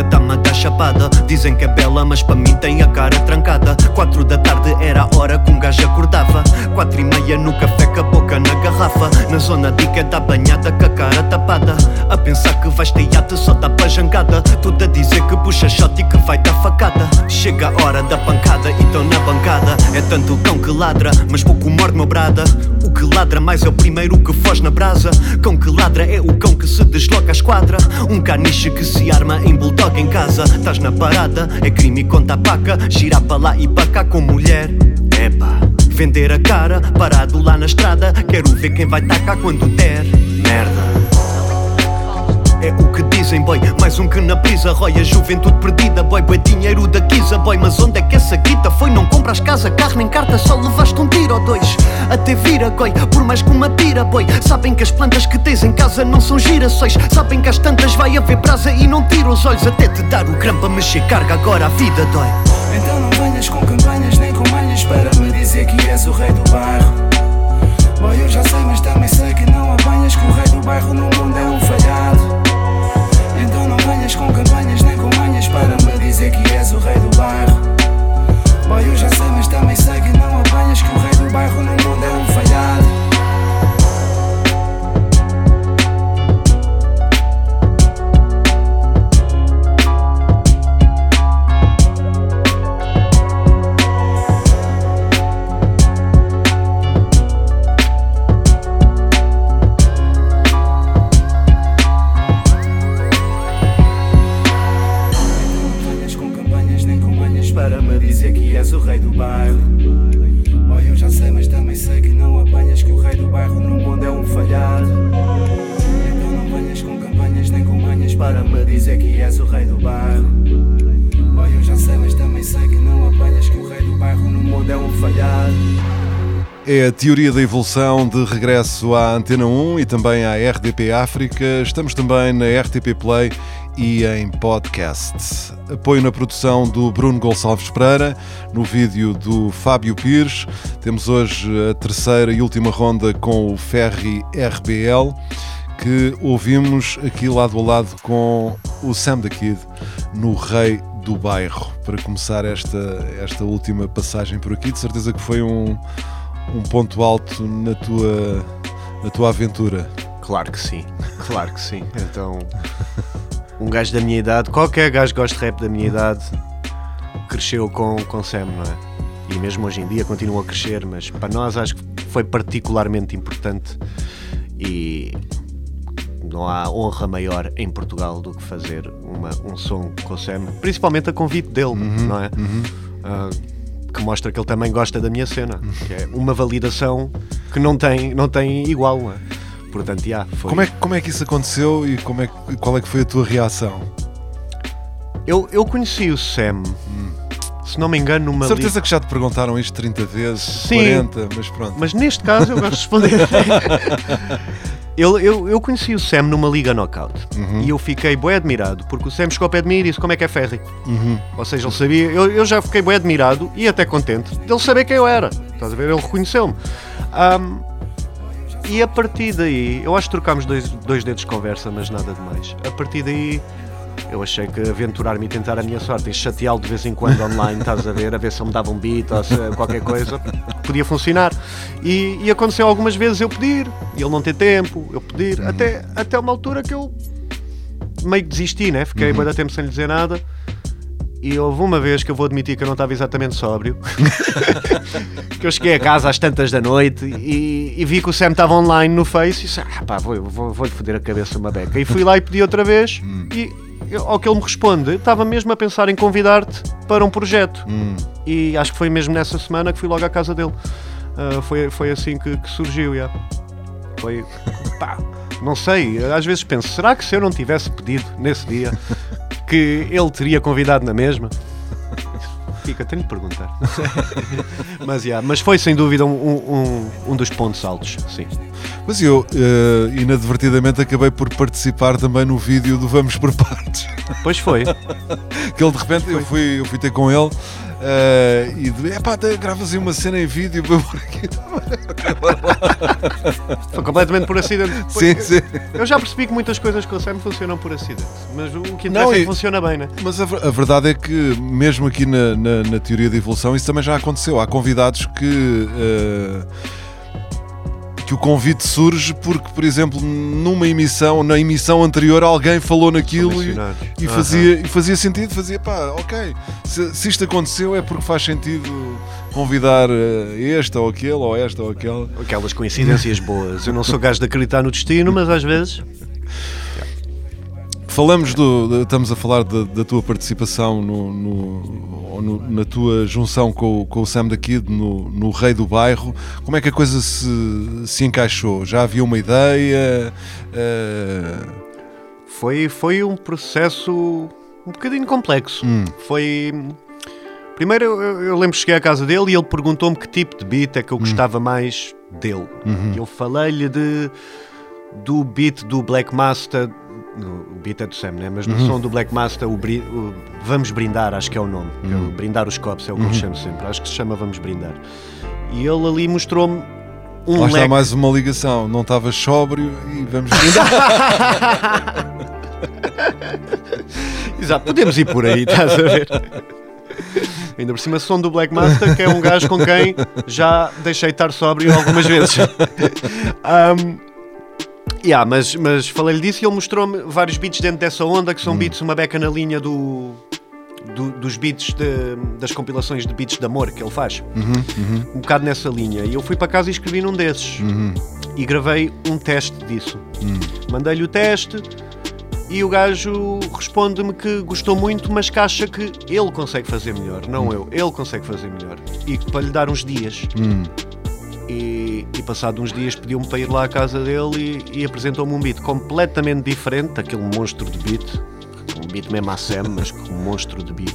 Que a vida tá-me a dar chapada. Dizem que é bela, mas para mim tem a cara trancada. Quatro da tarde era a hora que um gajo acordava. Quatro e meia no café com a boca na garrafa. Na zona de que da banhada com a cara tapada. A pensar que vais ter iate só dá para jangada. Tudo a dizer que puxa shot e que vai dar facada. Chega a hora da pancada e tão na bancada. É tanto cão que ladra, mas pouco morde meu brada. O que ladra mais é o primeiro que foge na brasa. Cão que ladra é o cão que se desloca à esquadra. Um caniche que se arma em bulldog em casa Estás na parada, é crime conta a paca Girar para lá e para cá com mulher Epa, vender a cara, parado lá na estrada Quero ver quem vai tacar quando der Merda é o que dizem, boy. Mais um que na brisa rói a juventude perdida, boy. Boy, dinheiro da Kisa, boy. Mas onde é que essa guita foi? Não compras casa, carro nem carta, só levaste um. Até vira, goi, por mais que uma pira, boy. Sabem que as plantas que tens em casa não são girassóis. Sabem que às tantas vai haver brasa e não tira os olhos. Até te dar o grão para mexer carga, agora a vida dói. Então não venhas com campanhas nem com malhas para me dizer que és o rei do bairro. Boy, eu já sei, mas também sei que não apanhas que o rei do bairro no É a teoria da evolução de regresso à Antena 1 e também à RDP África. Estamos também na RTP Play e em podcast. Apoio na produção do Bruno Gonçalves Pereira, no vídeo do Fábio Pires. Temos hoje a terceira e última ronda com o Ferry RBL, que ouvimos aqui lado a lado com o Sam the Kid no Rei do Bairro. Para começar esta, esta última passagem por aqui, de certeza que foi um, um ponto alto na tua, na tua aventura. Claro que sim, claro que sim. Então, um gajo da minha idade, qualquer gajo que gosta de rap da minha idade, cresceu com, com Sam, não é? E mesmo hoje em dia continua a crescer, mas para nós acho que foi particularmente importante e não há honra maior em Portugal do que fazer uma, um som com o Sam, principalmente a convite dele, não é? Ah, que mostra que ele também gosta da minha cena, que é uma validação que não tem, não tem igual, não é? Portanto, já, foi. Como é, que- como é que isso aconteceu e como é, qual é que foi a tua reação? Eu, eu conheci o Sam, se não me engano, numa li- Certeza que já te perguntaram isto 30 vezes, Sim. 40, mas pronto. Mas neste caso eu gosto de responder. eu, eu, eu conheci o Sam numa liga knockout Uhum. e eu fiquei bem admirado porque o Sam chegou ao pé de mim e disse como é que é Ferry. Uhum. Ou seja, ele sabia, eu, eu já fiquei bem admirado e até contente dele saber quem eu era. Estás a ver? Ele reconheceu-me. Ahm, e a partir daí, eu acho que trocámos dois, dois dedos de conversa, mas nada demais. A partir daí, eu achei que aventurar-me e tentar a minha sorte e chateá-lo de vez em quando online, estás a ver, a ver se ele me dava um beat ou se, qualquer coisa, podia funcionar. E, e aconteceu algumas vezes eu pedir, e ele não ter tempo, eu pedir, até, até uma altura que eu meio que desisti, né? Fiquei uhum. tempo sem lhe dizer nada. E houve uma vez que eu vou admitir que eu não estava exatamente sóbrio. que eu cheguei a casa às tantas da noite e, e vi que o Sam estava online no Face e disse: Ah, pá, vou-lhe vou, vou foder a cabeça uma beca. E fui lá e pedi outra vez. E eu- ao que ele me responde, estava mesmo a pensar em convidar-te para um projeto. E acho que foi mesmo nessa semana que fui logo à casa dele. Ah, foi, foi assim que, que surgiu, já. Foi, pá, não sei, às vezes penso, será que se eu não tivesse pedido nesse dia que ele teria convidado na mesma? Fica, tenho de perguntar. mas, yeah, mas foi sem dúvida um, um, um dos pontos altos, sim. Mas eu, eh, inadvertidamente, acabei por participar também no vídeo do Vamos por Partes. Pois foi. que ele de repente, eu fui, eu fui ter com ele eh, e de, epá, gravas aí uma cena em vídeo para pôr aqui. Foi completamente por acidente. Sim, sim. Eu já percebi que muitas coisas com o Sam funcionam por acidente. Mas o que Não, interessa é e- que funciona bem, né? Mas a, a verdade é que, mesmo aqui na, na- na teoria da evolução, isso também já aconteceu. Há convidados que. eh, que o convite surge porque, por exemplo, numa emissão, na emissão anterior, alguém falou naquilo e, e Aham. fazia, e fazia sentido, fazia pá, ok. Se, se isto aconteceu é porque faz sentido convidar eh, este ou aquele, ou esta ou aquele. Aquelas coincidências boas. Eu não sou gajo de acreditar no destino, mas às vezes. Falamos do. de- estamos a falar da, da tua participação no, no- no- na tua junção com, o- com o Sam da Kid no, no Rei do Bairro. Como é que a coisa se, se encaixou? Já havia uma ideia? Eh, Foi, foi um processo um bocadinho complexo. Foi. Primeiro eu, eu- lembro que cheguei à casa dele e ele perguntou-me que tipo de beat é que eu gostava mais dele. E eu falei-lhe de do beat do Black Master. No- beat é do Sam, né? Mas no som do Black Master, o, o Vamos Brindar, acho que é o nome. É o brindar os copos, é o que eu chamo sempre. Acho que se chama Vamos Brindar. E ele ali mostrou-me um lá está leque. mais uma ligação. Não estavas sóbrio e vamos brindar. Exato, podemos ir por aí, estás a ver? Ainda por cima, som do Black Master, que é um gajo com quem já deixei estar sóbrio algumas vezes. Um, yeah, mas, mas falei-lhe disso e ele mostrou-me vários beats dentro dessa onda, que são beats, uma beca na linha do, do- dos beats de- das compilações de beats de amor que ele faz. Um bocado nessa linha. E eu fui para casa e escrevi num desses. E gravei um teste disso. Mandei-lhe o teste e o gajo responde-me que gostou muito, mas que acha que ele consegue fazer melhor, não eu. Ele consegue fazer melhor. E para lhe dar uns dias. E, e passado uns dias pediu-me para ir lá à casa dele e, e apresentou-me um beat completamente diferente, daquele monstro de beat, um beat mesmo à Sam, mas com um monstro de beat,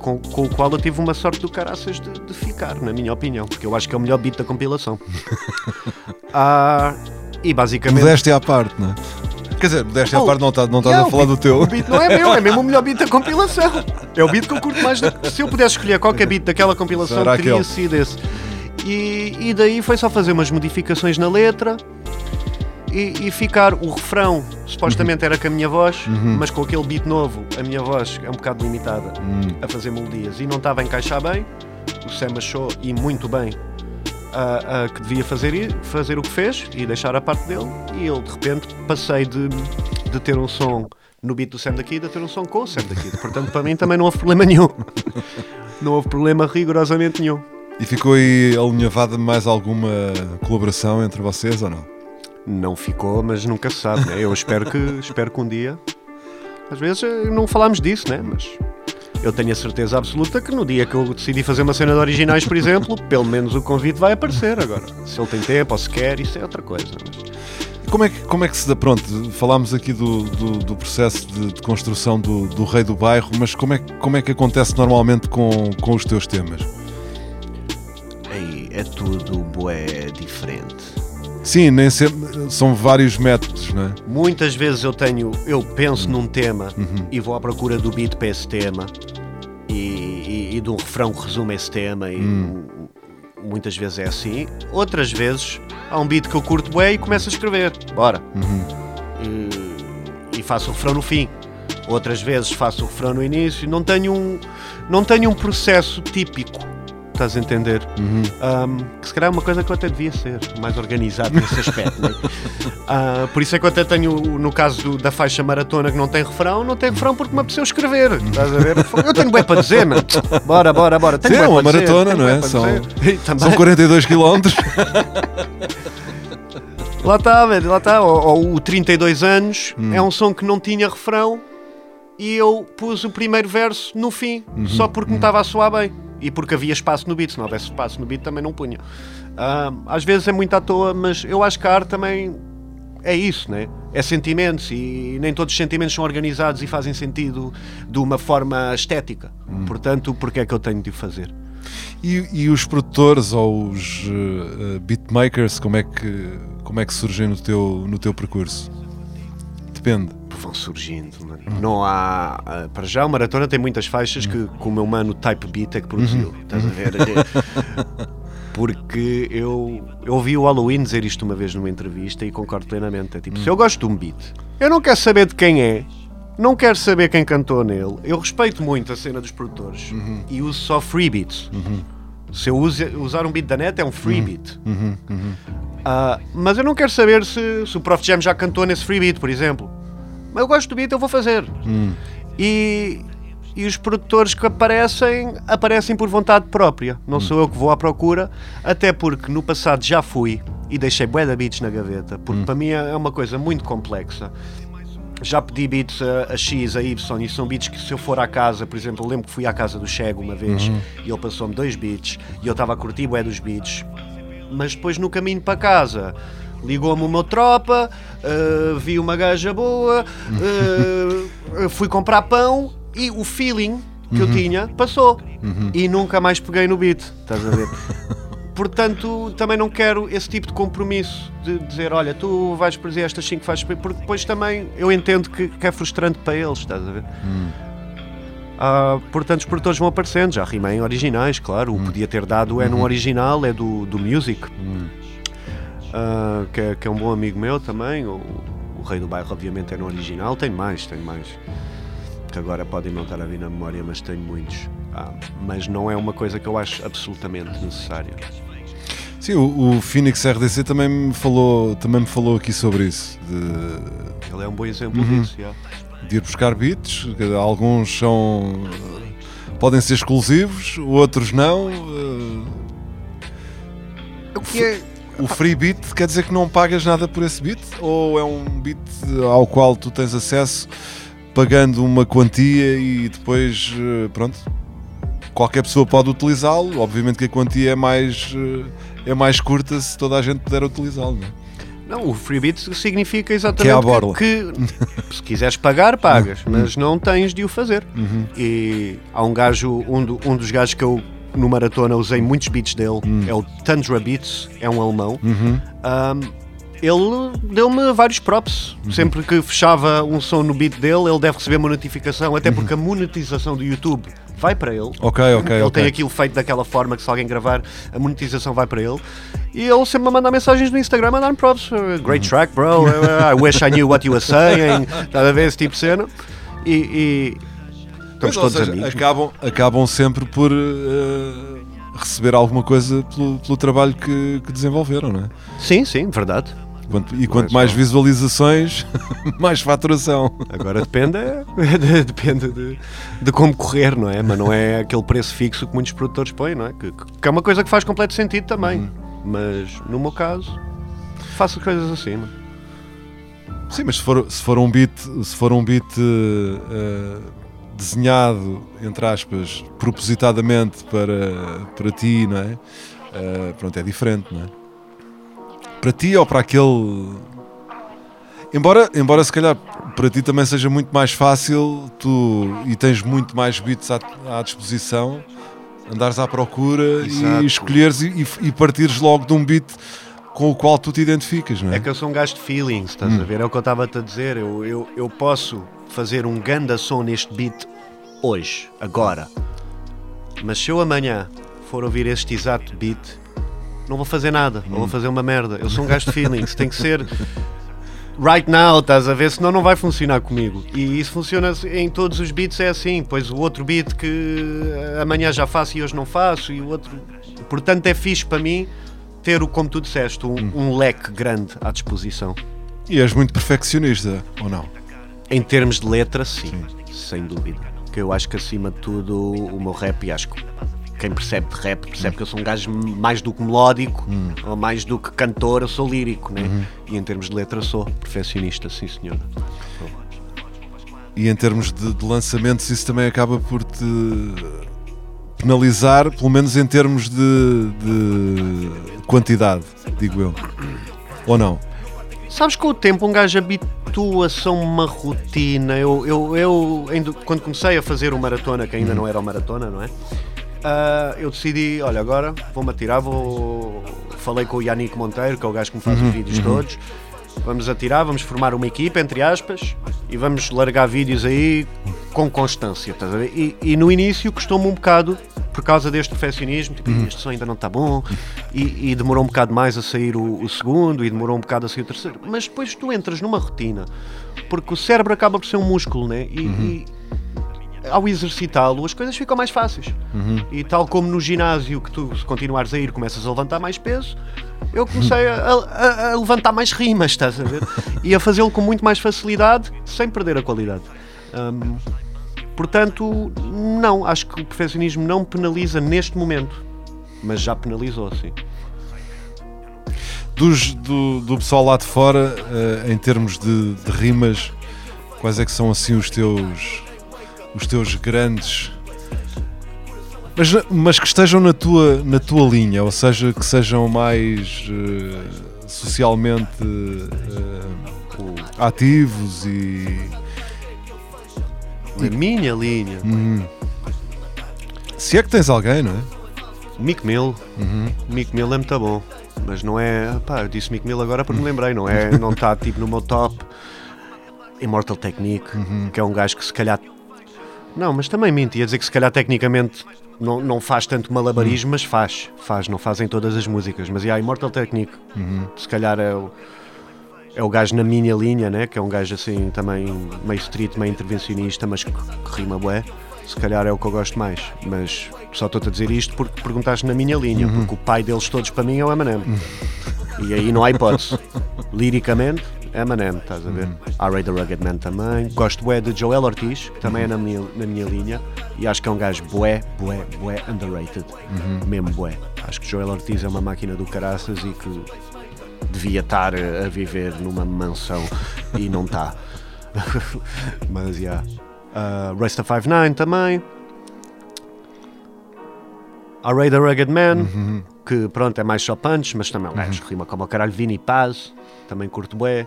com, com o qual eu tive uma sorte do caraças de, de ficar, na minha opinião, porque eu acho que é o melhor beat da compilação. Ah, e basicamente. Modéstia à parte, não é? Quer dizer, modéstia à Oh, parte não, tá- não estás Yeah, a falar o do beat- teu. O beat não é meu, é mesmo o melhor beat da compilação. É o beat que eu curto mais. Da... Se eu pudesse escolher qualquer beat daquela compilação, Será teria aquele? sido esse. E, e daí foi só fazer umas modificações na letra e, e ficar o refrão. Supostamente era com a minha voz, mas com aquele beat novo, a minha voz é um bocado limitada a fazer melodias e não estava a encaixar bem. O Sam achou, e muito bem, a- a que devia fazer, fazer o que fez e deixar a parte dele. E eu, de repente, passei de, de ter um som no beat do Sam da Kid a ter um som com o Sam da Kid. Portanto, para mim também não houve problema nenhum. Não houve problema rigorosamente nenhum. E ficou aí alinhavada mais alguma colaboração entre vocês ou não? Não ficou, mas nunca se sabe, né? Eu espero que, espero que um dia. Às vezes eh, não falámos disso, né? Mas eu tenho a certeza absoluta que no dia que eu decidi fazer uma cena de originais, por exemplo, pelo menos o convite vai aparecer agora. Se ele tem tempo ou se quer, isso é outra coisa. mas- Como é que, como é que se dá? Pronto, falámos aqui do, do, do processo de, de construção do, do rei do bairro, mas como é, que- como é que acontece normalmente com, com os teus temas? É tudo bué diferente. Sim, nem sempre, são vários métodos, não é? Muitas vezes eu tenho, eu penso num tema e vou à procura do beat para esse tema e, e, e de um refrão que resume esse tema e muitas vezes é assim. Outras vezes há um beat que eu curto bem e começo a escrever. Bora. E, e faço o refrão no fim. Outras vezes faço o refrão no início. Não tenho um, não tenho um processo típico. Estás a entender? Um, que se calhar é uma coisa que eu até devia ser mais organizado nesse aspecto. né? Ah, por isso é que eu até tenho, no caso do- da faixa maratona que não tem refrão, não tem refrão porque me apeteceu escrever. Estás a ver? Eu tenho bem para dizer, mano. Bora, bora, bora. Tenho Sim, é uma maratona, não é? São- São 42 km. Lá está, velho, lá está. O 32 anos Hum. é um som que não tinha refrão e eu pus o primeiro verso no fim, Uhum. só porque me estava a soar bem. E porque havia espaço no beat, se não houvesse espaço no beat também não punha. Ah, às vezes é muito à toa, mas eu acho que a arte também é isso, né? É sentimentos e nem todos os sentimentos são organizados e fazem sentido de uma forma estética. Portanto, porque é que eu tenho de o fazer? E, e os produtores ou os uh, beatmakers, como é, que, como é que surgem no teu, no teu percurso? Depende. Vão surgindo. Não há. ah, Para já, o Maratona tem muitas faixas que, que o meu mano Type Beat é que produziu. Estás a ver? Porque eu, eu ouvi o Halloween dizer isto uma vez numa entrevista e concordo plenamente. É tipo, se eu gosto de um beat, eu não quero saber de quem é, não quero saber quem cantou nele. Eu respeito muito a cena dos produtores e uso só free beats. Se eu use- usar um beat da net, é um free beat. Ah, mas eu não quero saber se, se o Prof Jam já cantou nesse free beat, por exemplo. Mas eu gosto do beat, eu vou fazer. E, e os produtores que aparecem, aparecem por vontade própria. Não sou eu que vou à procura, até porque no passado já fui e deixei bué de beats na gaveta, porque para mim é uma coisa muito complexa. Já pedi beats a, a X, a Y, e são beats que se eu for à casa, por exemplo, lembro que fui à casa do Chego uma vez e ele passou-me dois beats e eu estava a curtir bué dos beats, mas depois no caminho para casa ligou-me meu tropa, uh, vi uma gaja boa, uh, fui comprar pão e o feeling que eu tinha passou. E nunca mais peguei no beat, estás a ver? Portanto, também não quero esse tipo de compromisso de dizer, olha, tu vais fazer estas 5 faixas, porque depois também eu entendo que, que é frustrante para eles, estás a ver? Ah, portanto, os produtores vão aparecendo, já rimei em originais, claro. O podia ter dado é num original, é do, do Music, Ah, que, é, que é um bom amigo meu também. O, o Rei do Bairro, obviamente, é no original. Tenho mais, tenho mais. Que agora podem não estar a vir na memória, mas tenho muitos. Ah, mas não é uma coisa que eu acho absolutamente necessária. Sim, o, o Phoenix RDC também me falou, também me falou aqui sobre isso. De, Ele é um bom exemplo disso. já. de ir buscar beats, alguns são podem ser exclusivos, outros não. eh, O que é. O free beat quer dizer que não pagas nada por esse beat? Ou é um beat ao qual tu tens acesso pagando uma quantia e depois, eh, pronto, qualquer pessoa pode utilizá-lo? Obviamente que a quantia é mais, eh, é mais curta se toda a gente puder utilizá-lo, não é? Não, o free beat significa exatamente Que é à borla. que, que se quiseres pagar, pagas, mas não tens de o fazer. E há um gajo, um, do- um dos gajos que eu no maratona usei muitos beats dele, é o Tundra Beats, é um alemão. Um, ele deu-me vários props. Sempre que fechava um som no beat dele, ele deve receber uma notificação, até porque a monetização do YouTube vai para ele. Ok, ok, Ele ok. tem aquilo feito daquela forma que se alguém gravar, a monetização vai para ele. E ele sempre me manda mensagens no Instagram a dar-me props. Great Uhum. track, bro. I wish I knew what you were saying. Estás a ver esse tipo de cena? E. e estamos todos seja, amigos. acabam, acabam sempre por eh, receber alguma coisa pelo, pelo trabalho que, que desenvolveram, não é? Sim, sim, verdade. Quanto- e quanto mais visualizações, mais faturação. Agora depende, de- depende de, de como correr, não é? Mas não é aquele preço fixo que muitos produtores põem, não é? Que, que é uma coisa que faz completo sentido também. Uhum. Mas no meu caso, faço as coisas assim. não é? Sim, mas se for, se for um beat, se for um beat eh, desenhado, entre aspas, propositadamente para, para ti, não é? Eh, pronto, é diferente, não é? Para ti ou para aquele. Embora, embora se calhar para ti também seja muito mais fácil tu e tens muito mais beats à, à disposição, andares à procura Exato. e escolheres e, e partires logo de um beat com o qual tu te identificas, não é? É que eu sou um gajo de feelings, estás Hum. a ver? É o que eu estava-te a dizer. Eu, eu, eu posso fazer um ganda som neste beat hoje, agora. Mas se eu amanhã for ouvir este exato beat, não vou fazer nada, não vou fazer uma merda. Eu sou um gajo de feelings, tem que ser right now, estás a ver? Senão não vai funcionar comigo. E isso funciona em todos os beats, é assim. Pois o outro beat que amanhã já faço e hoje não faço, e o outro. Portanto, é fixe para mim ter, como tu disseste, um, um leque grande à disposição. E és muito perfeccionista, ou não? Em termos de letra, sim, sem dúvida. Que eu acho que acima de tudo o meu rap, e acho que quem percebe de rap percebe que eu sou um gajo mais do que melódico ou mais do que cantor, eu sou lírico, né? E em termos de letra sou perfeccionista, sim senhora. E em termos de, de lançamentos, isso também acaba por te penalizar, pelo menos em termos de, de quantidade, digo eu. Ou não? Sabes que com o tempo um gajo habitua-se a uma rotina. Eu, eu, eu ainda- quando comecei a fazer o maratona, que ainda não era o maratona, não é? Ah, eu decidi, olha, agora vou-me atirar, vou. Falei com o Yannick Monteiro, que é o gajo que me faz os vídeos todos. Vamos atirar, vamos formar uma equipa, entre aspas, e vamos largar vídeos aí com constância. estás a ver? E, e no início custou-me um bocado, por causa deste perfeccionismo, tipo, este som ainda não está bom, e, e demorou um bocado mais a sair o, o segundo, e demorou um bocado a sair o terceiro. Mas depois tu entras numa rotina, porque o cérebro acaba por ser um músculo, né? E, e ao exercitá-lo as coisas ficam mais fáceis. E tal como no ginásio, que tu, se continuares a ir, começas a levantar mais peso, eu comecei a, a- a levantar mais rimas, estás a ver? E a fazê-lo com muito mais facilidade, sem perder a qualidade. Hum, portanto, não, acho que o perfeccionismo não penaliza neste momento, mas já penalizou, sim. Dos, do, do pessoal lá de fora, eh, em termos de, de rimas, quais é que são assim os teus os teus grandes mas, mas que estejam na tua, na tua linha, ou seja, que sejam mais eh, socialmente eh, ativos e Minha linha, se é que tens alguém, não é? Mick Mill. Mick Mill é muito bom. Mas não é. Pá, eu disse Mick Mill agora porque me lembrei, não é? Não está tipo no meu top. Immortal Technique, que é um gajo que se calhar. Não, mas também menti. Ia dizer que se calhar tecnicamente não, não faz tanto malabarismo, mas faz. Faz, não fazem todas as músicas. Mas e a Immortal Technique, se calhar é o. É o gajo na minha linha, né? Que é um gajo assim também meio street, meio intervencionista, mas que, que rima bué. Se calhar é o que eu gosto mais. Mas só estou-te a dizer isto porque perguntaste na minha linha, porque o pai deles todos para mim é o Eminem. E aí não há hipótese. Liricamente, Eminem, estás a ver? R.A. The Rugged Man também. Gosto bué de Joel Ortiz, que também é na minha, na minha linha. E acho que é um gajo bué, bué, bué underrated. Mesmo bué. Acho que Joel Ortiz é uma máquina do caraças e que devia estar a viver numa mansão e não está. Mas já. Yeah. Uh, Rasta 59 também. R.A. The Rugged Man, que pronto, é mais só punch, mas também é um gajo que rima como o caralho. Vini Paz, também curto bué.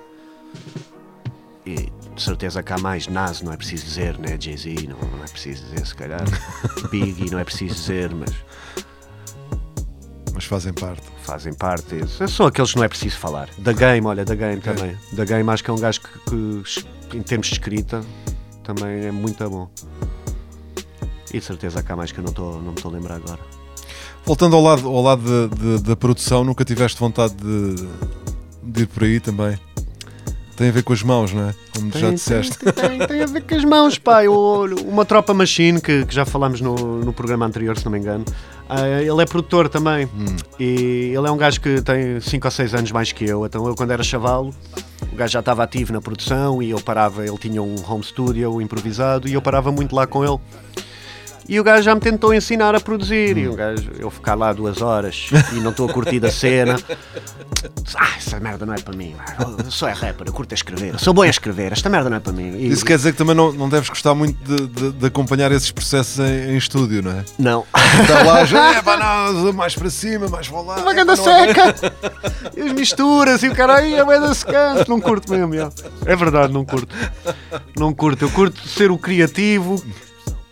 E de certeza que há mais Nas, não é preciso dizer, né? Jay-Z, não, não é preciso dizer, se calhar. Biggie, não é preciso dizer, mas Mas fazem parte. fazem parte. São aqueles que não é preciso falar. Da Game, olha, da Game também. Da Game acho que é um gajo que, que, em termos de escrita, também é muito bom. E de certeza que há mais que eu não, tô, não me estou a lembrar agora. Voltando ao lado, ao lado da- da- da produção, nunca tiveste vontade de, de ir por aí também? Tem a ver com as mãos, não é? Como já Tem- disseste. Tem, tem, tem a ver com as mãos, pá. Eu- uma tropa machine que, que já falámos no, no programa anterior, se não me engano. Ah, ele é produtor também. E ele é um gajo que tem 5 ou 6 anos mais que eu. Então eu, quando era chavalo, o gajo já estava ativo na produção e eu parava. Ele tinha um home studio improvisado e eu parava muito lá com ele. E o gajo já me tentou ensinar a produzir. E o gajo, eu ficar lá duas horas e não estou a curtir da cena. Ah, essa merda não é para mim. Eu sou é rapper, eu curto a escrever. Eu sou bom a escrever, esta merda não é para mim. E- Isso quer dizer que também não, não deves gostar muito de, de- de acompanhar esses processos em, em estúdio, não é? Não. Está lá, já, é, pá, não, mais para cima, mais para lá. Uma é, é- seca! E as misturas e o cara aí é da secante. Não curto mesmo, já. É verdade, não curto. Não curto. Eu curto ser o criativo,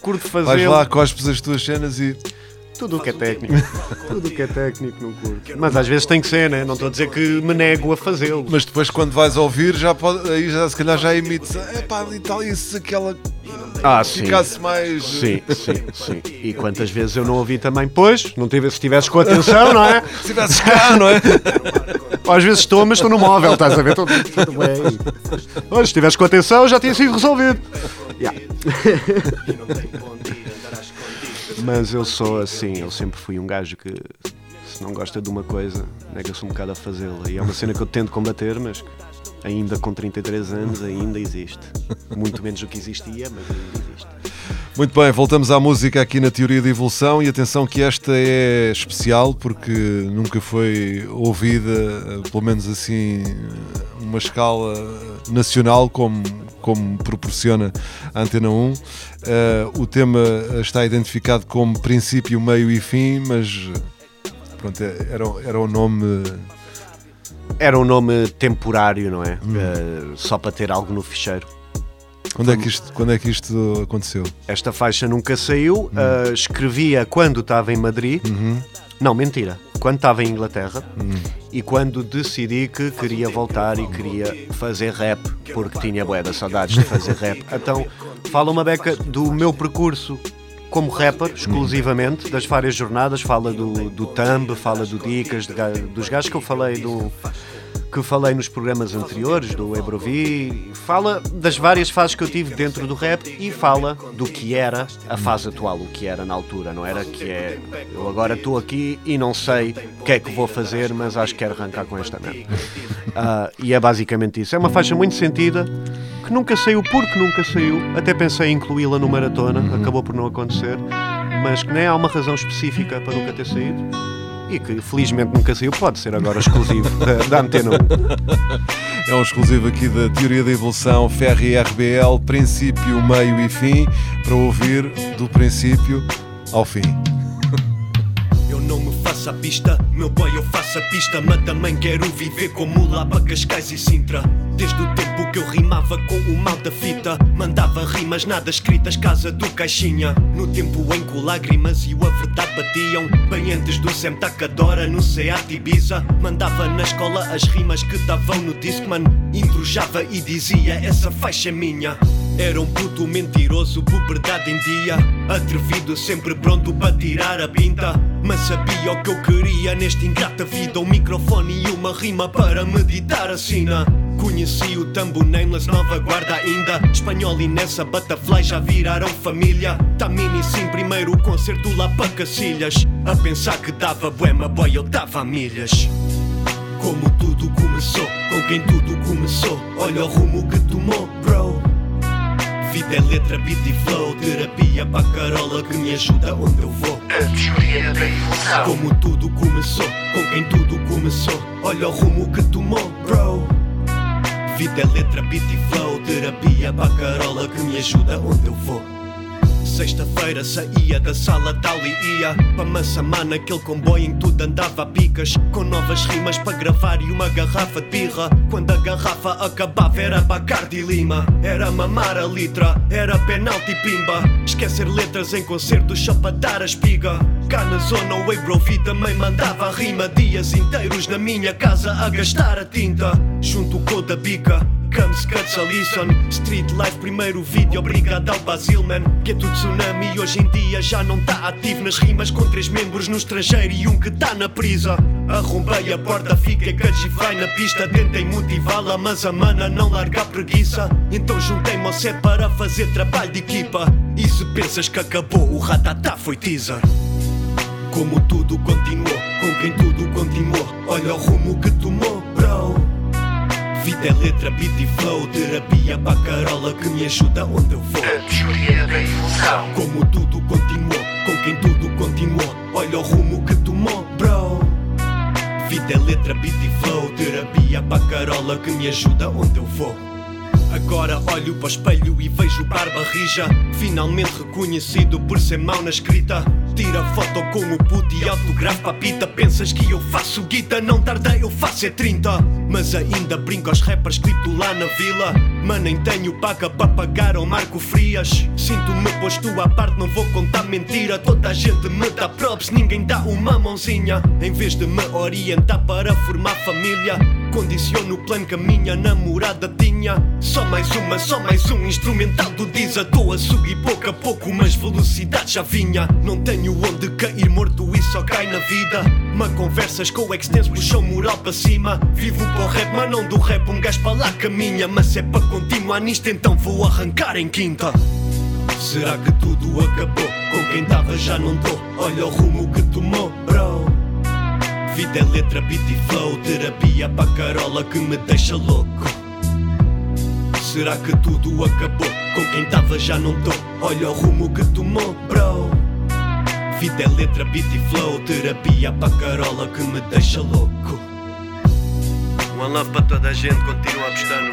curto Vais fazer lá, cospes as tuas cenas e. tudo o que é técnico. Tudo o que é técnico, não curto. Mas às vezes tem que ser, né? Não estou a dizer que me nego a fazê-lo. Mas depois, quando vais ouvir, já pode, aí já, se calhar já emites. É pá, e tal, e se aquela. Ah, sim. ficasse mais. Sim, sim, sim. E quantas vezes eu não ouvi também, pois, não tive, se estivesse com atenção, não é? Se tivesses cá, não é? Às vezes estou, mas estou no móvel, estás a ver? Estou tudo bem. Olha, se estivesse com atenção, já tinha sido resolvido. Yeah. mas eu sou assim, eu sempre fui um gajo que se não gosta de uma coisa, nega-se um bocado a fazê-la. E é uma cena que eu tento combater, mas que ainda com 33 anos ainda existe. Muito menos do que existia, mas ainda existe. Muito bem, voltamos à música aqui na Teoria da Evolução e atenção que esta é especial porque nunca foi ouvida, eh, pelo menos assim, uma escala nacional como, como proporciona a Antena 1. Uh, o tema está identificado como princípio, meio e fim, mas pronto, era, era o nome. Era um nome temporário, não é? Uh, só para ter algo no ficheiro. Quando é, que isto, quando é que isto aconteceu? Esta faixa nunca saiu. Uh, escrevia quando estava em Madrid. Uhum. Não, mentira. Quando estava em Inglaterra e quando decidi que queria voltar e queria fazer rap, porque tinha bué de saudades de fazer rap. Então, fala uma beca do meu percurso como rapper, exclusivamente, das várias jornadas. Fala do, do Thumb, fala do Dicas, de dos gajos que eu falei do que falei nos programas anteriores, do Ebrovi, fala das várias fases que eu tive dentro do rap e fala do que era a fase atual, o que era na altura, não era que é eu agora estou aqui e não sei o que é que vou fazer, mas acho que quero arrancar com esta merda. Ah, e é basicamente isso. É uma faixa muito sentida que nunca saiu porque nunca saiu. Até pensei em incluí-la no maratona, acabou por não acontecer, mas que nem há uma razão específica para nunca ter saído. E que felizmente nunca saiu, pode ser agora exclusivo da, da Antena 1. É um exclusivo aqui da Teoria da Evolução Ferri RBL, princípio, meio e fim, para ouvir do princípio ao fim. Eu não me faço a pista, meu boy eu faço a pista Mas também quero viver como lá para Cascais e Sintra Desde o tempo que eu rimava com o mal da fita Mandava rimas nada escritas, casa do caixinha. No tempo em que lágrimas e o a verdade batiam Bem antes do Sem Tacadora no Seat Ibiza Mandava na escola as rimas que estavam no Discman. Intrujava e dizia essa faixa é minha. Era um puto mentiroso, puberdade em dia Atrevido, sempre pronto para tirar a pinta. Mas sabia o que eu queria nesta ingrata vida Um microfone e uma rima para meditar a sina Conheci o Tambo Nameless, nova guarda ainda. Espanhol e nessa butterfly já viraram família. Tamini sim, primeiro concerto lá para Cacilhas. A pensar que dava bué, mas boy eu dava a milhas. Como tudo começou, com quem tudo começou. Olha o rumo que tomou, bro. Vida é letra, beat e flow. Terapia para Carola que me ajuda onde eu vou. Como tudo começou, com quem tudo começou. Olha o rumo que tomou, bro Vida é letra, beat e flow. Terapia para Carola que me ajuda onde eu vou Sexta-feira saía da sala tal e ia Para Massamá naquele comboio em tudo andava a picas Com novas rimas para gravar e uma garrafa de birra. Quando a garrafa acabava era Bacardi Lima. Era mamar a litra, era penalti pimba. Esquecer letras em concertos só para dar a espiga. Cá na zona o Ebrovi também mandava a rima. Dias inteiros na minha casa a gastar a tinta. Junto com o da bica Comes Listen Street Life, primeiro vídeo, obrigado ao Basilman Que é tudo tsunami, hoje em dia já não tá ativo Nas rimas com três membros no estrangeiro e um que tá na prisa. Arrombei a porta, fiquei que a vai na pista. Tentei motivá-la, mas a mana não larga a preguiça. Então juntei-me ao set para fazer trabalho de equipa. E se pensas que acabou, o ratatá foi teaser. Como tudo continuou, com quem tudo continuou Olha o rumo que tomou, bro Vida é letra, beat e flow Terapia para Carola que me ajuda onde eu vou. Como tudo continuou, com quem tudo continuou Olha o rumo que tomou, bro. Vida é letra, beat e flow Terapia para Carola que me ajuda onde eu vou Agora olho para o espelho e vejo barba rija. Finalmente reconhecido por ser mau na escrita. Tira foto com o puto e autografo pita. Pensas que eu faço guita, não tardei, eu faço é 30 Mas ainda brinco aos rappers, clipo lá na vila. Mas nem tenho paga para pagar ao Marco Frias. Sinto-me posto à parte, não vou contar mentira. Toda a gente me dá props, ninguém dá uma mãozinha. Em vez de me orientar para formar família Condiciono o plano que a minha namorada tinha. Só mais uma, só mais um instrumental do Diz à toa Subi pouco a pouco, mas velocidade já vinha. Não tenho onde cair morto e só cai na vida. Mas conversas com o extenso puxam moral para cima. Vivo para o rap, mas não do rap Um gajo para lá caminha. Mas é para continuar nisto então vou arrancar em quinta. Será que tudo acabou? Com quem tava já não tô Olha o rumo que tomou, bro Vida é letra, beat e flow Terapia para Carola que me deixa louco será que tudo acabou? Com quem tava já não tô. Olha o rumo que tomou, bro. Vida é letra, beat e flow. Terapia pra carola que me deixa louco. One love para toda a gente, continua apostando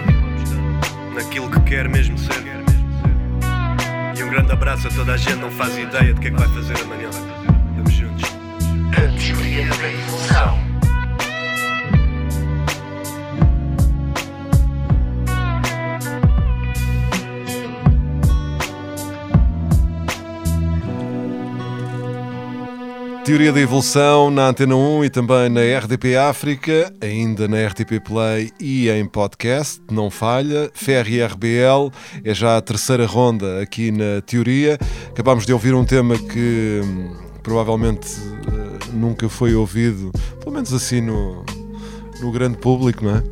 naquilo que quer mesmo ser. E um grande abraço a toda a gente, não faz ideia de que é que vai fazer amanhã. Estamos juntos. A teoria da evolução. Teoria da Evolução na Antena 1 e também na RDP África, ainda na RTP Play e em podcast, não falha. FRRBL é já a terceira ronda aqui na Teoria. Acabámos de ouvir um tema que hum, provavelmente eh, nunca foi ouvido, pelo menos assim no, no grande público, não é?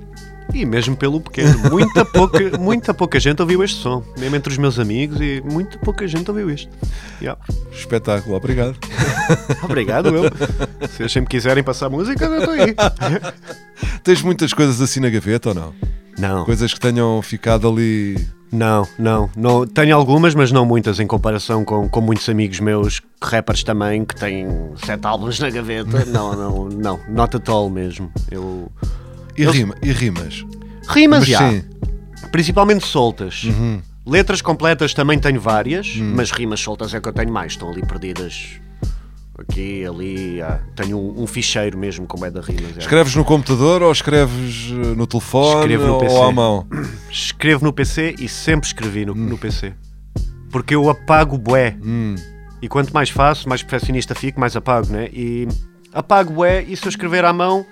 E mesmo pelo pequeno. Muita pouca, muita pouca gente ouviu este som. Mesmo entre os meus amigos e muita pouca gente ouviu isto. Yeah. Espetáculo, obrigado. Obrigado, eu. Se eles sempre quiserem passar música, eu estou aí. Tens muitas coisas assim na gaveta ou não? Não, Coisas que tenham ficado ali. Não, não, não. Tenho algumas, mas não muitas em comparação com, com muitos amigos meus, rappers também, que têm sete álbuns na gaveta. Não, não, não. Not at all mesmo. Eu. E, Eu- rima, e rimas. Rimas Mas já. sim. Principalmente soltas. Uhum. Letras completas também tenho várias, mas rimas soltas é que eu tenho mais. Estão ali perdidas. Aqui, ali. ah, Tenho um, um ficheiro mesmo como é da rimas. é. Escreves no computador ou escreves eh, no telefone Escrevo no PC. ou à mão? Escrevo no PC e sempre escrevi no, no PC. Porque eu apago bué. Hum. E quanto mais faço, mais perfeccionista fico, mais apago, né? E apago bué e se eu escrever à mão,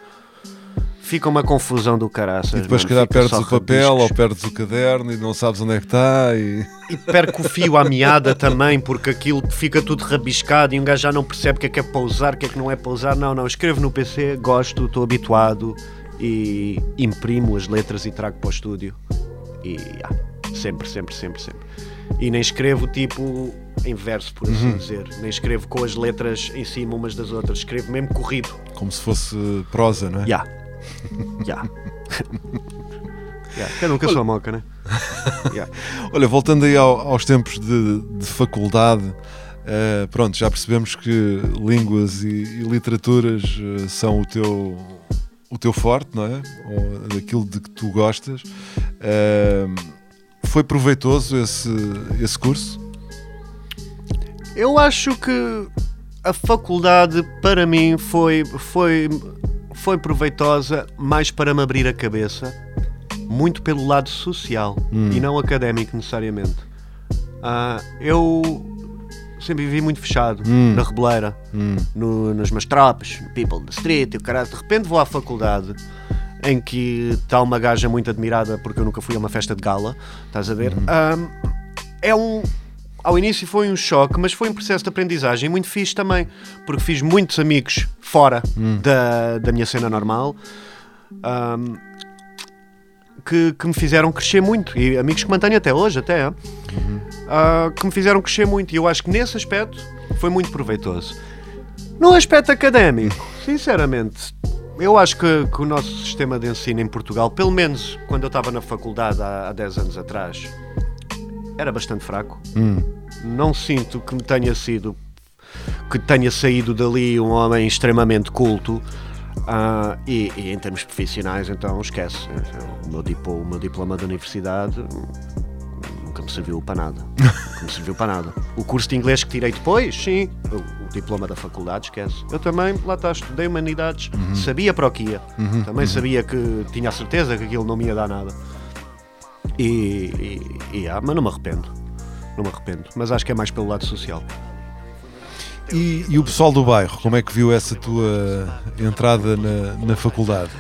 fica uma confusão do caraças. E depois, se calhar, perdes o papel rabiscos. ou perdes o caderno e não sabes onde é que está. E... E perco o fio à meada também, porque aquilo fica tudo rabiscado e um gajo já não percebe o que é que é para usar, o que é que não é para usar. Não, não, escrevo no PC, gosto, estou habituado e imprimo as letras e trago para o estúdio. E ah, sempre, sempre, sempre, sempre. E nem escrevo tipo em verso, por assim dizer. Nem escrevo com as letras em cima umas das outras. Escrevo mesmo corrido. Como se fosse prosa, não é? Já. Já. Cada um com a sua moca, né? Já. Olha, voltando aí ao- aos tempos de, de faculdade, eh, pronto, já percebemos que línguas e, e literaturas eh, são o teu, o teu forte, não é? Ou daquilo de que tu gostas. Eh, foi proveitoso esse, esse curso? Eu acho que a faculdade para mim foi, foi, foi proveitosa mais para me abrir a cabeça, muito pelo lado social e não académico necessariamente. Ah, eu sempre vivi muito fechado na reboleira, no, nos meus tropas, no people da street e o caralho. De repente vou à faculdade em que está uma gaja muito admirada porque eu nunca fui a uma festa de gala, estás a ver? Ah, é um. Ao início foi um choque, mas foi um processo de aprendizagem muito fixe também, porque fiz muitos amigos fora da, da minha cena normal ahm, que, que me fizeram crescer muito e amigos que mantenho até hoje, até ah, que me fizeram crescer muito. E eu acho que nesse aspecto foi muito proveitoso. No aspecto académico, sinceramente, eu acho que, que o nosso sistema de ensino em Portugal, pelo menos quando eu estava na faculdade há, há 10 anos atrás, era bastante fraco. Não sinto que me tenha sido que tenha saído dali um homem extremamente culto. ah, e, e em termos profissionais, então esquece. O meu, dipo- o meu diploma da universidade hum, nunca me serviu para nada. Nunca me serviu para nada. O curso de inglês que tirei depois, sim. O, o diploma da faculdade, esquece. Eu também, lá está, estudei humanidades, sabia para o que ia. Também sabia que tinha a certeza que aquilo não me ia dar nada. E, e, e ah, mas não me arrependo. Não me arrependo. Mas acho que é mais pelo lado social. E, e o pessoal do bairro, como é que viu essa tua entrada na, na faculdade?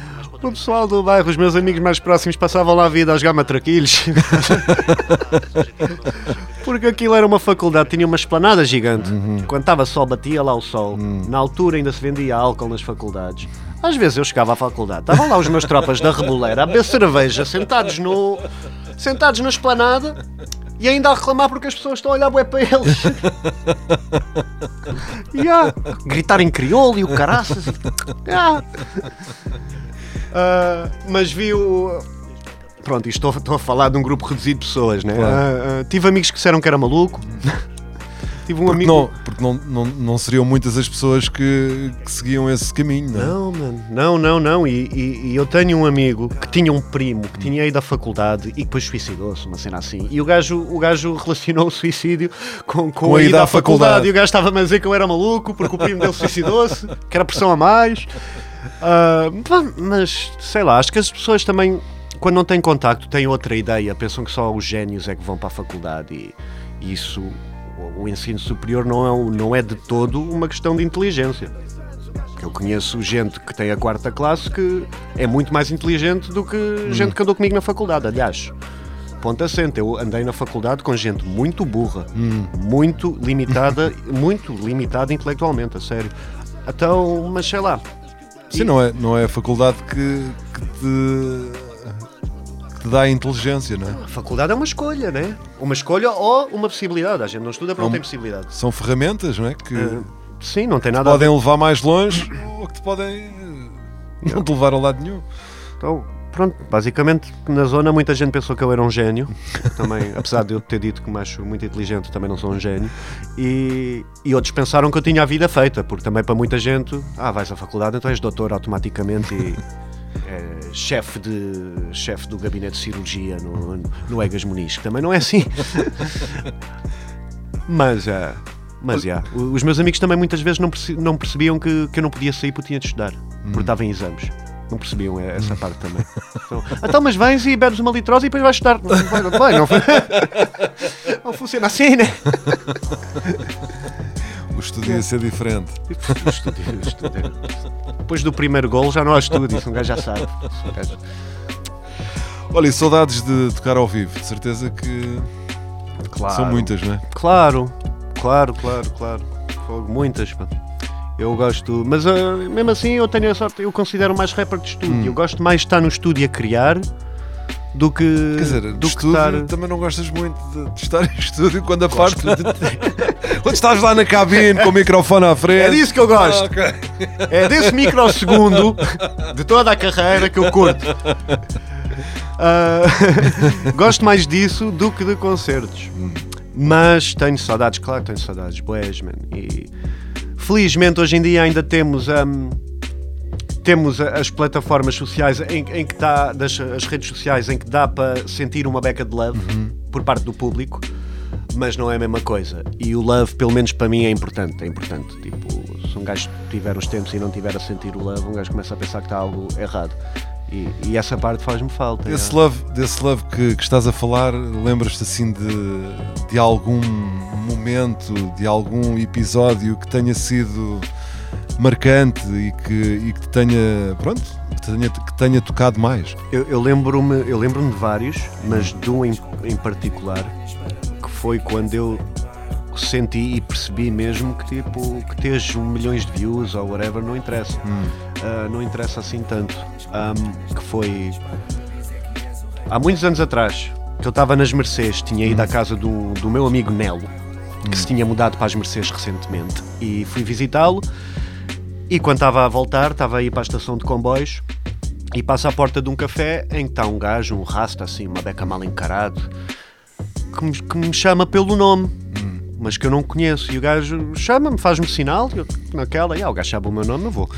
O pessoal do bairro, os meus amigos mais próximos, passavam lá a vida a jogar matraquilhos. Porque aquilo era uma faculdade, tinha uma esplanada gigante. Quando estava sol, batia lá o sol. Na altura ainda se vendia álcool nas faculdades. Às vezes eu chegava à faculdade, estavam lá os meus tropas da reboleira a beber cerveja, sentados no. sentados na esplanada e ainda a reclamar porque as pessoas estão a olhar bué para eles. Ya, Gritar em crioulo e o caraças. Ya. Ah, mas vi o. Pronto, isto estou, estou a falar de um grupo reduzido de pessoas, né? Claro. Ah, ah, tive amigos que disseram que era maluco. Tive um Porque, amigo. não, porque não, não, não seriam muitas as pessoas que, que seguiam esse caminho, não é? Não, mano, não, não, não. E, e- e eu tenho um amigo que tinha um primo que tinha ido à faculdade e que depois suicidou-se, uma cena assim. E o gajo, o gajo relacionou o suicídio com, com, a ida à faculdade. E o gajo estava a dizer que eu era maluco porque o primo dele suicidou-se, que era pressão a mais. Pá, mas sei lá, acho que as pessoas também, quando não têm contacto, têm outra ideia. Pensam que só os génios é que vão para a faculdade e, e isso, o, ensino superior não é, não é de todo uma questão de inteligência. Eu conheço gente que tem a quarta classe que é muito mais inteligente do que gente que andou comigo na faculdade. Aliás, ponto assente, eu andei na faculdade com gente muito burra, muito limitada, muito limitada intelectualmente, a sério. Então, mas sei lá. Sim, não é, não é a faculdade que, que te, que te dá a inteligência, não é? A faculdade é uma escolha, né? Uma escolha ou uma possibilidade. A gente não estuda porque não Um- tem possibilidade. São ferramentas, não é? Que Ah, sim, não tem te nada a ver. podem levar mais longe ou que te podem eh, não te levar a lado nenhum. Então, pronto, basicamente na zona muita gente pensou que eu era um gênio. Também, apesar de eu ter dito que me acho muito inteligente, também não sou um gênio. E, e outros pensaram que eu tinha a vida feita, porque também para muita gente, ah, vais à faculdade, então és doutor automaticamente e é, chefe de chefe do gabinete de cirurgia no, no Egas Muniz, que também não é assim. Mas, ah, mas já, o- os meus amigos também muitas vezes não, perce- não percebiam que, que eu não podia sair porque tinha de estudar, porque estava em exames. Não percebiam eh, essa parte também. Então, então, mas vens e bebes uma litrose e depois vais estudar. Não, vai, não, vai, não, não funciona assim, né? O estudo ia ser diferente. Estudo, estudo. Depois do primeiro gol já não há estudo, isso um gajo já sabe. Um gajo- Olha, e saudades de tocar ao vivo, de certeza que são muitas, não é? Claro, claro, claro, claro. Muitas, pá. Eu gosto, mas ah, mesmo assim eu tenho a sorte, eu considero mais rapper de estúdio. Hum. Eu gosto mais de estar no estúdio a criar do que. Quer dizer, do de que estúdio estar. também não gostas muito de, de estar em estúdio quando a parte. quando estás lá na cabine com o microfone à frente. É disso que eu gosto. Ah, ok. É desse microsegundo de toda a carreira que eu curto. Ah, gosto mais disso do que de concertos. Mas tenho saudades, claro que tenho saudades, boés, man. E felizmente hoje em dia ainda temos. ahm, temos as plataformas sociais em, em que dá, das, as redes sociais em que dá para sentir uma beca de love por parte do público, mas não é a mesma coisa. E o love, pelo menos para mim, é importante. É importante. Tipo, se um gajo tiver os tempos e não tiver a sentir o love, um gajo começa a pensar que está algo errado. E, e essa parte faz-me falta. Desse é. love, desse love que, que estás a falar, lembras-te assim de, de algum momento, de algum episódio que tenha sido marcante e que, e que te tenha, pronto, que tenha, que tenha tocado mais? Eu, eu lembro-me eu lembro de vários, mas de um em, em particular que foi quando eu senti e percebi mesmo que tipo que um milhões de views ou whatever não interessa. Ah, não interessa assim tanto. Ahm, que foi há muitos anos atrás que eu estava nas Mercês tinha ido à casa do, do meu amigo Nelo que se tinha mudado para as Mercês recentemente e fui visitá-lo e quando estava a voltar estava a ir para a estação de comboios e passa à porta de um café em que está um gajo, um rasta assim, uma beca mal encarado, que me, que me chama pelo nome, mas que eu não conheço. E o gajo chama-me, faz-me sinal, eu, naquela, e ah, o gajo sabe o meu nome, eu vou.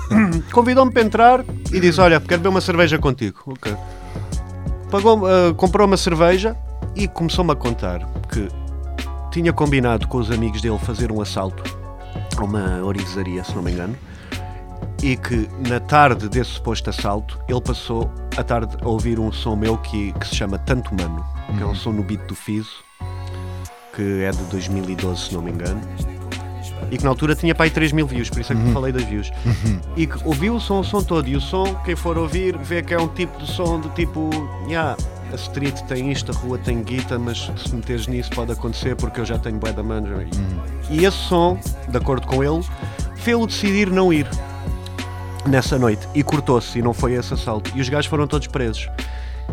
Convidou-me para entrar e diz: Olha, quero beber uma cerveja contigo. Ok. Pagou, ah, comprou uma cerveja e começou-me a contar que tinha combinado com os amigos dele fazer um assalto a uma orivesaria, se não me engano e que na tarde desse suposto assalto ele passou a tarde a ouvir um som meu que, que se chama Tanto Mano, que é um som no beat do Fiso, que é de 2012, se não me engano. E que na altura tinha para aí 3 mil views, por isso é que te falei das views. E que ouviu o som, o som todo. E o som, quem for ouvir, vê que é um tipo de som de tipo, yeah, a street tem isto, a rua tem guita, mas se meteres nisso pode acontecer porque eu já tenho bué da manja. E esse som, de acordo com ele, fez-o decidir não ir nessa noite e cortou-se e não foi esse assalto. E os gajos foram todos presos.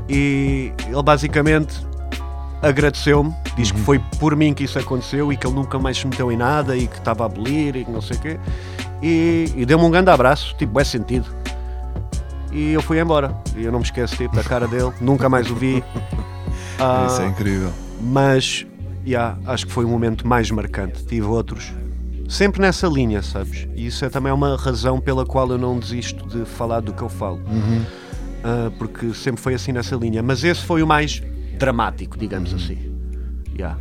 E ele basicamente agradeceu-me, diz que foi por mim que isso aconteceu e que ele nunca mais se meteu em nada e que estava a abolir e que não sei o quê. E, e deu-me um grande abraço, tipo, é sentido. E eu fui embora. E eu não me esqueço tipo, da cara dele, nunca mais o vi. Ah, Isso é incrível. mas yeah, acho que foi o momento mais marcante. Tive outros. Sempre nessa linha, sabes? E isso é também uma razão pela qual eu não desisto de falar do que eu falo. Ah, porque sempre foi assim nessa linha. Mas esse foi o mais dramático, digamos assim. Yeah.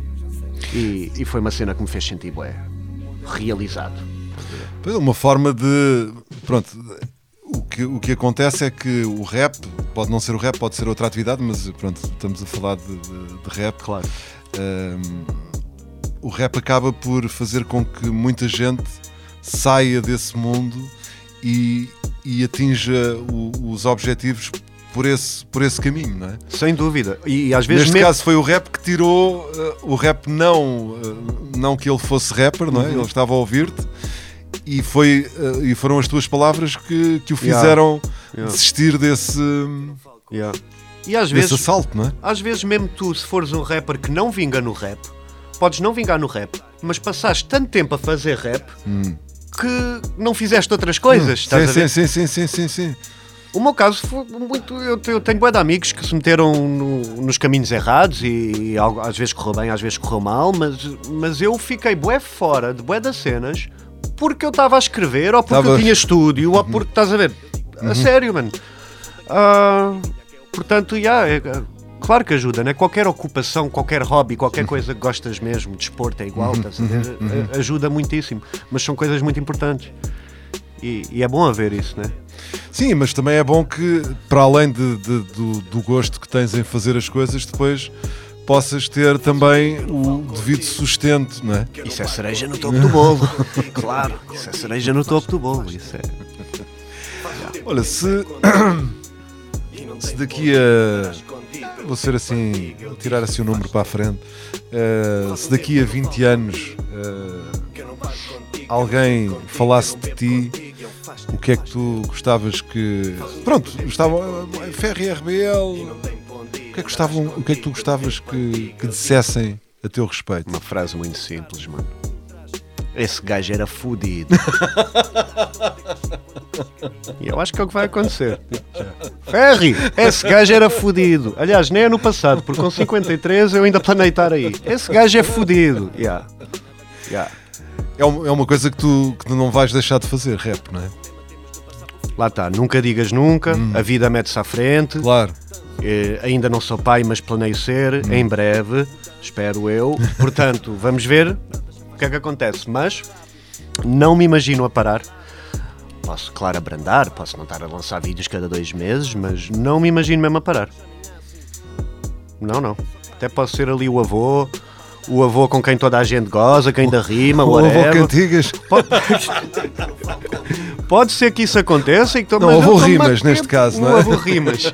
E, e foi uma cena que me fez sentir bué, realizado. Pois é, Uma forma de. Pronto. O que, o que acontece é que o rap, pode não ser o rap, pode ser outra atividade, mas pronto, estamos a falar de, de- de rap. Claro. Ahm, o rap acaba por fazer com que muita gente saia desse mundo e, e atinja o- os objetivos por esse, por esse caminho, não é? Sem dúvida. E, e às vezes Neste mesmo- caso foi o rap que tirou uh, o rap não, uh, não que ele fosse rapper, não é? Uhum. Ele estava a ouvir-te e, foi, uh, e foram as tuas palavras que, que o fizeram Yeah. desistir desse, Yeah. E às desse vezes, assalto, não é? às vezes mesmo tu, se fores um rapper que não vinga no rap, podes não vingar no rap, mas passaste tanto tempo a fazer rap que não fizeste outras coisas. estás a Hum. sim, ver? sim, sim, sim, sim, sim, sim. O meu caso foi muito. Eu, eu tenho bué de amigos que se meteram no- nos caminhos errados e, e algo- às vezes correu bem, às vezes correu mal, mas, mas eu fiquei bué fora de bué das cenas porque eu estava a escrever ou porque eu tinha estúdio ou porque estás a ver. A sério, mano. Ah, portanto, yeah, é- claro que ajuda, né? Qualquer ocupação, qualquer hobby, qualquer coisa que gostas mesmo, desporto é igual, estás a ver? A- Ajuda muitíssimo, mas são coisas muito importantes. E, e é bom haver isso, né? Sim, mas também é bom que, para além de- de- do, do gosto que tens em fazer as coisas, depois possas ter também o devido sustento, não é? Isso é cereja no topo do bolo. claro, isso é cereja no topo do bolo. Isso é. Olha, se, se daqui a. Vou ser assim, vou tirar assim o número para a frente. eh, se daqui a 20 anos eh, alguém falasse de ti, o que é que tu gostavas que. Pronto, gostava. eh, Ferry RBL. O que é que, gostavam, o que, é que tu gostavas que, que dissessem a teu respeito? Uma frase muito simples, mano. Esse gajo era fudido. e eu acho que é o que vai acontecer. Ferry, esse gajo era fudido. Aliás, nem é no passado, porque com 53 eu ainda planei estar aí. Esse gajo é fudido. Yeah. Yeah. É, é uma coisa que tu, que tu não vais deixar de fazer, rap, não é? Lá está, nunca digas nunca, a vida mete-se à frente. Claro. Eh, ainda não sou pai, mas planeio ser em breve, espero eu. Portanto, vamos ver o que é que acontece. Mas não me imagino a parar. Posso, claro, abrandar, posso não estar a lançar vídeos cada dois meses, mas não me imagino mesmo a parar. Não, não. Até posso ser ali o avô, o avô com quem toda a gente goza, quem ainda rima, O avô whatever. Cantigas. Pode... Pode ser que isso aconteça e que Não, avô rimas, neste caso, não é? Um avô rimas.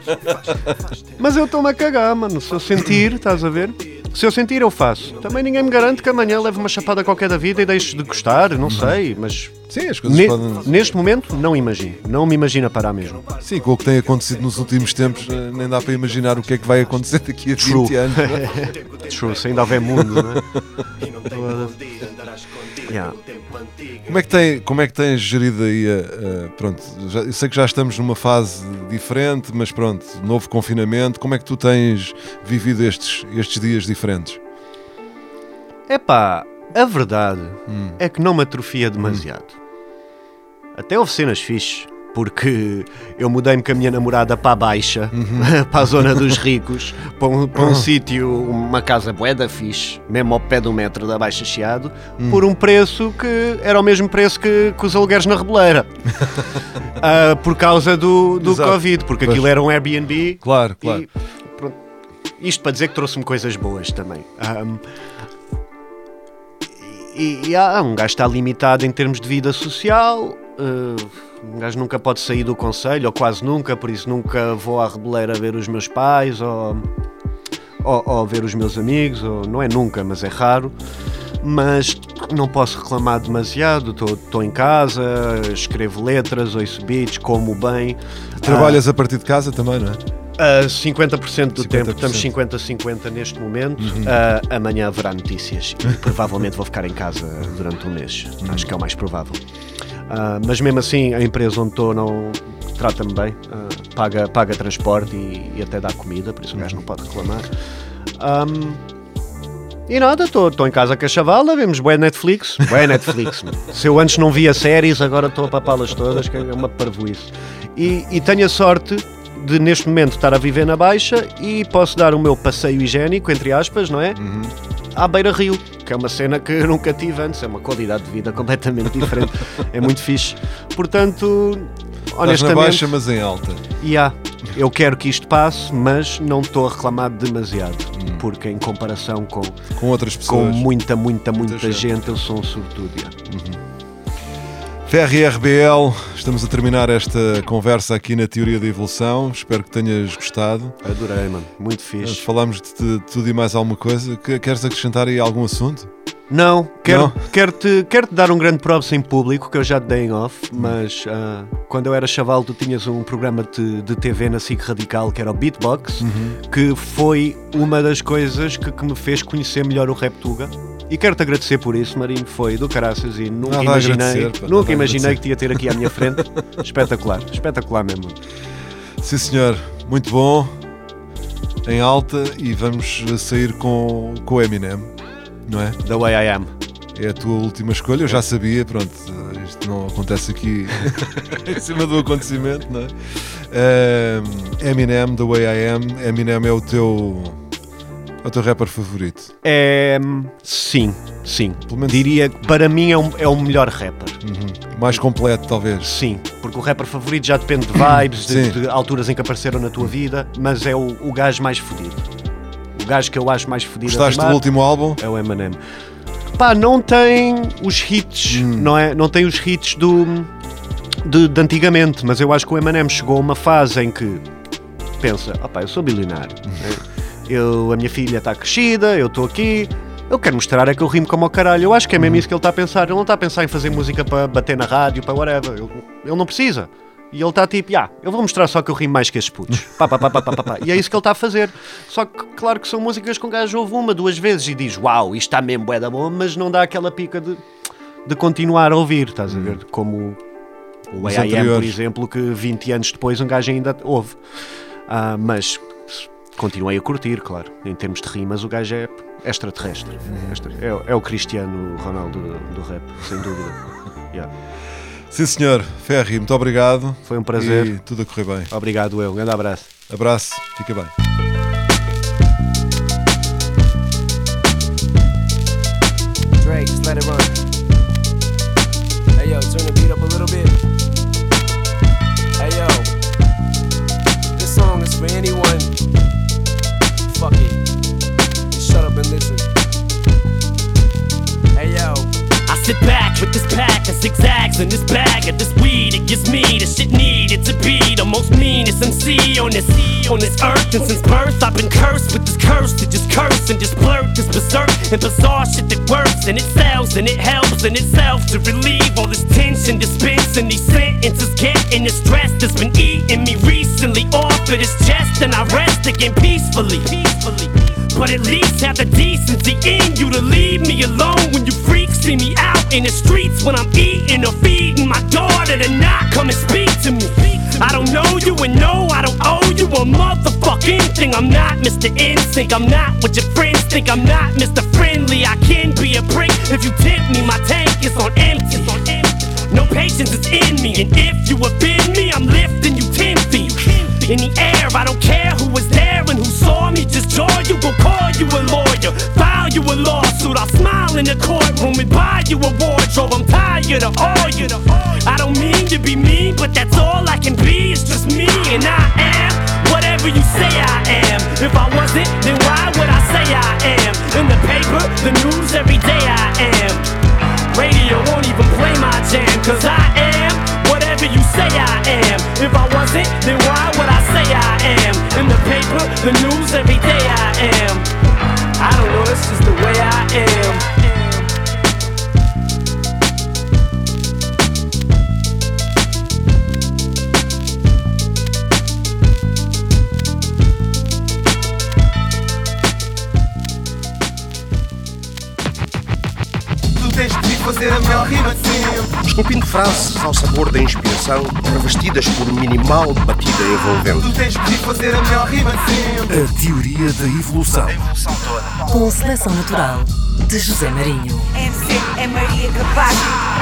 mas eu estou-me a cagar, mano. Se eu sentir, estás a ver? Se eu sentir, eu faço. Também ninguém me garante que amanhã leve uma chapada qualquer da vida e deixe de gostar, não sei, mas. Sim, as coisas ne- podem. Neste momento, não imagino. Não me imagino a parar mesmo. Sim, com o que tem acontecido nos últimos tempos, eh, nem dá para imaginar o que é que vai acontecer daqui a 20 True. anos. True, se ainda houver mundo, não é? Yeah. Como é que, tem, como é que tens gerido aí a, a- pronto, já- eu sei que já estamos numa fase diferente, mas pronto, novo confinamento, como é que tu tens vivido estes, estes dias diferentes? Epá, a verdade Hum. é que não me atrofia demasiado. Até houve cenas fixes, porque eu mudei-me com a minha namorada para a Baixa, Uhum. para a zona dos ricos, para um, para um sítio, uma casa bué fixe, mesmo ao pé do metro da Baixa Chiado, Hum. por um preço que era o mesmo preço que, que os alugueres na Rebeleira. Ah, por causa do, do Exato. Covid, porque aquilo era um Airbnb. Claro, claro. E, isto para dizer que trouxe-me coisas boas também. Ahm, e, e há um gajo está limitado em termos de vida social. eh, um gajo nunca pode sair do conselho, ou quase nunca, por isso nunca vou à Rebeleira ver os meus pais ou, ou, ou ver os meus amigos. Ou, não é nunca, mas é raro. Mas não posso reclamar demasiado. Estou em casa, escrevo letras, ouço beats, como bem. Trabalhas a partir de casa também, não é? Uh, 50% do 50%. tempo, estamos 50-50 neste momento. Uhum. Uh, amanhã haverá notícias e provavelmente vou ficar em casa durante um mês. Uhum. Acho que é o mais provável. Uh, mas mesmo assim, a empresa onde estou não trata-me bem, ah, paga, paga transporte e, e até dá comida, por isso o gajo não pode reclamar. Ahm, e nada, estou em casa com a chavala, vemos bué Netflix. Bué Netflix. Se eu antes não via séries, agora estou a papá-las todas, que é uma parvoíce. E, e tenho a sorte de, neste momento, estar a viver na Baixa e posso dar o meu passeio higiênico, entre aspas, não é? À beira-rio, que é uma cena que eu nunca tive antes, é uma qualidade de vida completamente diferente. é muito fixe. Portanto, Estás na honestamente... baixa, mas em alta. E há. Eu quero que isto passe, mas não estou a reclamar demasiado. Porque em comparação com, Com outras com pessoas. muita, muita, muita, Muita gente. gente. eu sou um sobretudo. Ferri RBL, estamos a terminar esta conversa aqui na Teoria da Evolução. Espero que tenhas gostado. Adorei, mano. Muito fixe. Falámos de, de tudo e mais alguma coisa. Que- Queres acrescentar aí algum assunto? Não, quero? Quero, te, quero te dar um grande props em público, que eu já te dei em off, mas ah, quando eu era chaval tu tinhas um programa de, de TV na SIC Radical que era o Beatbox, Uhum. que foi uma das coisas que, que me fez conhecer melhor o Rap Tuga. E quero-te agradecer por isso, Marinho, foi do caraças e nunca a imaginei, pá, nunca imaginei que te ia ter aqui à minha frente. espetacular, espetacular mesmo. Sim, senhor. Muito bom. Em alta e vamos sair com, com o Eminem, não é? The way I am. É a tua última escolha. Eu já sabia, pronto, isto não acontece aqui em cima do acontecimento, não é? Ehm, Eminem, The Way I Am. Eminem é o teu, é o teu rapper favorito. É, sim, sim. menos- Diria que para mim é, um- é o melhor rapper. Uhum. Mais completo, talvez. Sim, porque o rapper favorito já depende de vibes, de, de alturas em que apareceram na tua vida, mas é o, o gajo mais fodido. O gajo que eu acho mais fodido Gostaste do último álbum? é o Eminem. Pá, não tem os hits, Hum. não é? Não tem os hits do de, de antigamente, mas eu acho que o Eminem chegou a uma fase em que pensa, opá, eu sou bilionário, né? Eu, a minha filha está crescida, eu estou aqui, eu quero mostrar é que eu rimo como ao caralho. Eu acho que é mesmo isso que ele está a pensar. Ele não está a pensar em fazer música para bater na rádio, para whatever. Ele, ele não precisa. E ele está tipo, ah, eu vou mostrar só que eu rimo mais que estes putos. Pá, pá, pá, pá, pá, pá. E é isso que ele está a fazer. Só que, claro que são músicas com gajo ouve uma, duas vezes e diz, uau, isto está mesmo bué da bom, mas não dá aquela pica de, de continuar a ouvir, estás a ver? Como o AIM, por exemplo, que 20 anos depois um gajo ainda ouve. Ah, mas continuei a curtir, claro. Em termos de rimas, o gajo é extraterrestre. Extra- É, é o Cristiano Ronaldo do, do rap, sem dúvida. Yeah. Sim, senhor. Ferri, muito obrigado. Foi um prazer. E tudo a correr bem. Obrigado, eu. Um grande abraço. Abraço, fica bem. Drake, just let it run. Hey yo, turn the beat up a little bit. Hey yo, this song is for anyone. Back with this pack of zigzags in this bag of this weed. It gives me the shit needed to be the most meanest MC on this on this earth. And since birth, I've been cursed with this curse to just curse and just blurt this berserk and bizarre shit that works and it sells and it helps in itself to relieve all this tension, dispensing these sentences, getting the stress that's been eating me recently off of this chest. And I rest again peacefully. Peacefully. But at least have the decency in you to leave me alone when you freaks see me out in the streets when I'm eating or feeding my daughter to not come and speak to me. I don't know you and no, I don't owe you a motherfucking thing. I'm not Mr. Instinct, I'm not what your friends think. I'm not Mr. Friendly, cause I am whatever you say I am. If I wasn't, then why would I say I am? In the paper, the news, every day I am. I don't know, that's just the way I am. Tu tens que vir fazer rima de frases ao sabor da inspiração, revestidas por minimal batida envolvente. Tu tens que fazer a melhor rima sempre. A teoria da evolução. A evolução toda. Com seleção natural de José Marinho. MC é Maria Capaz.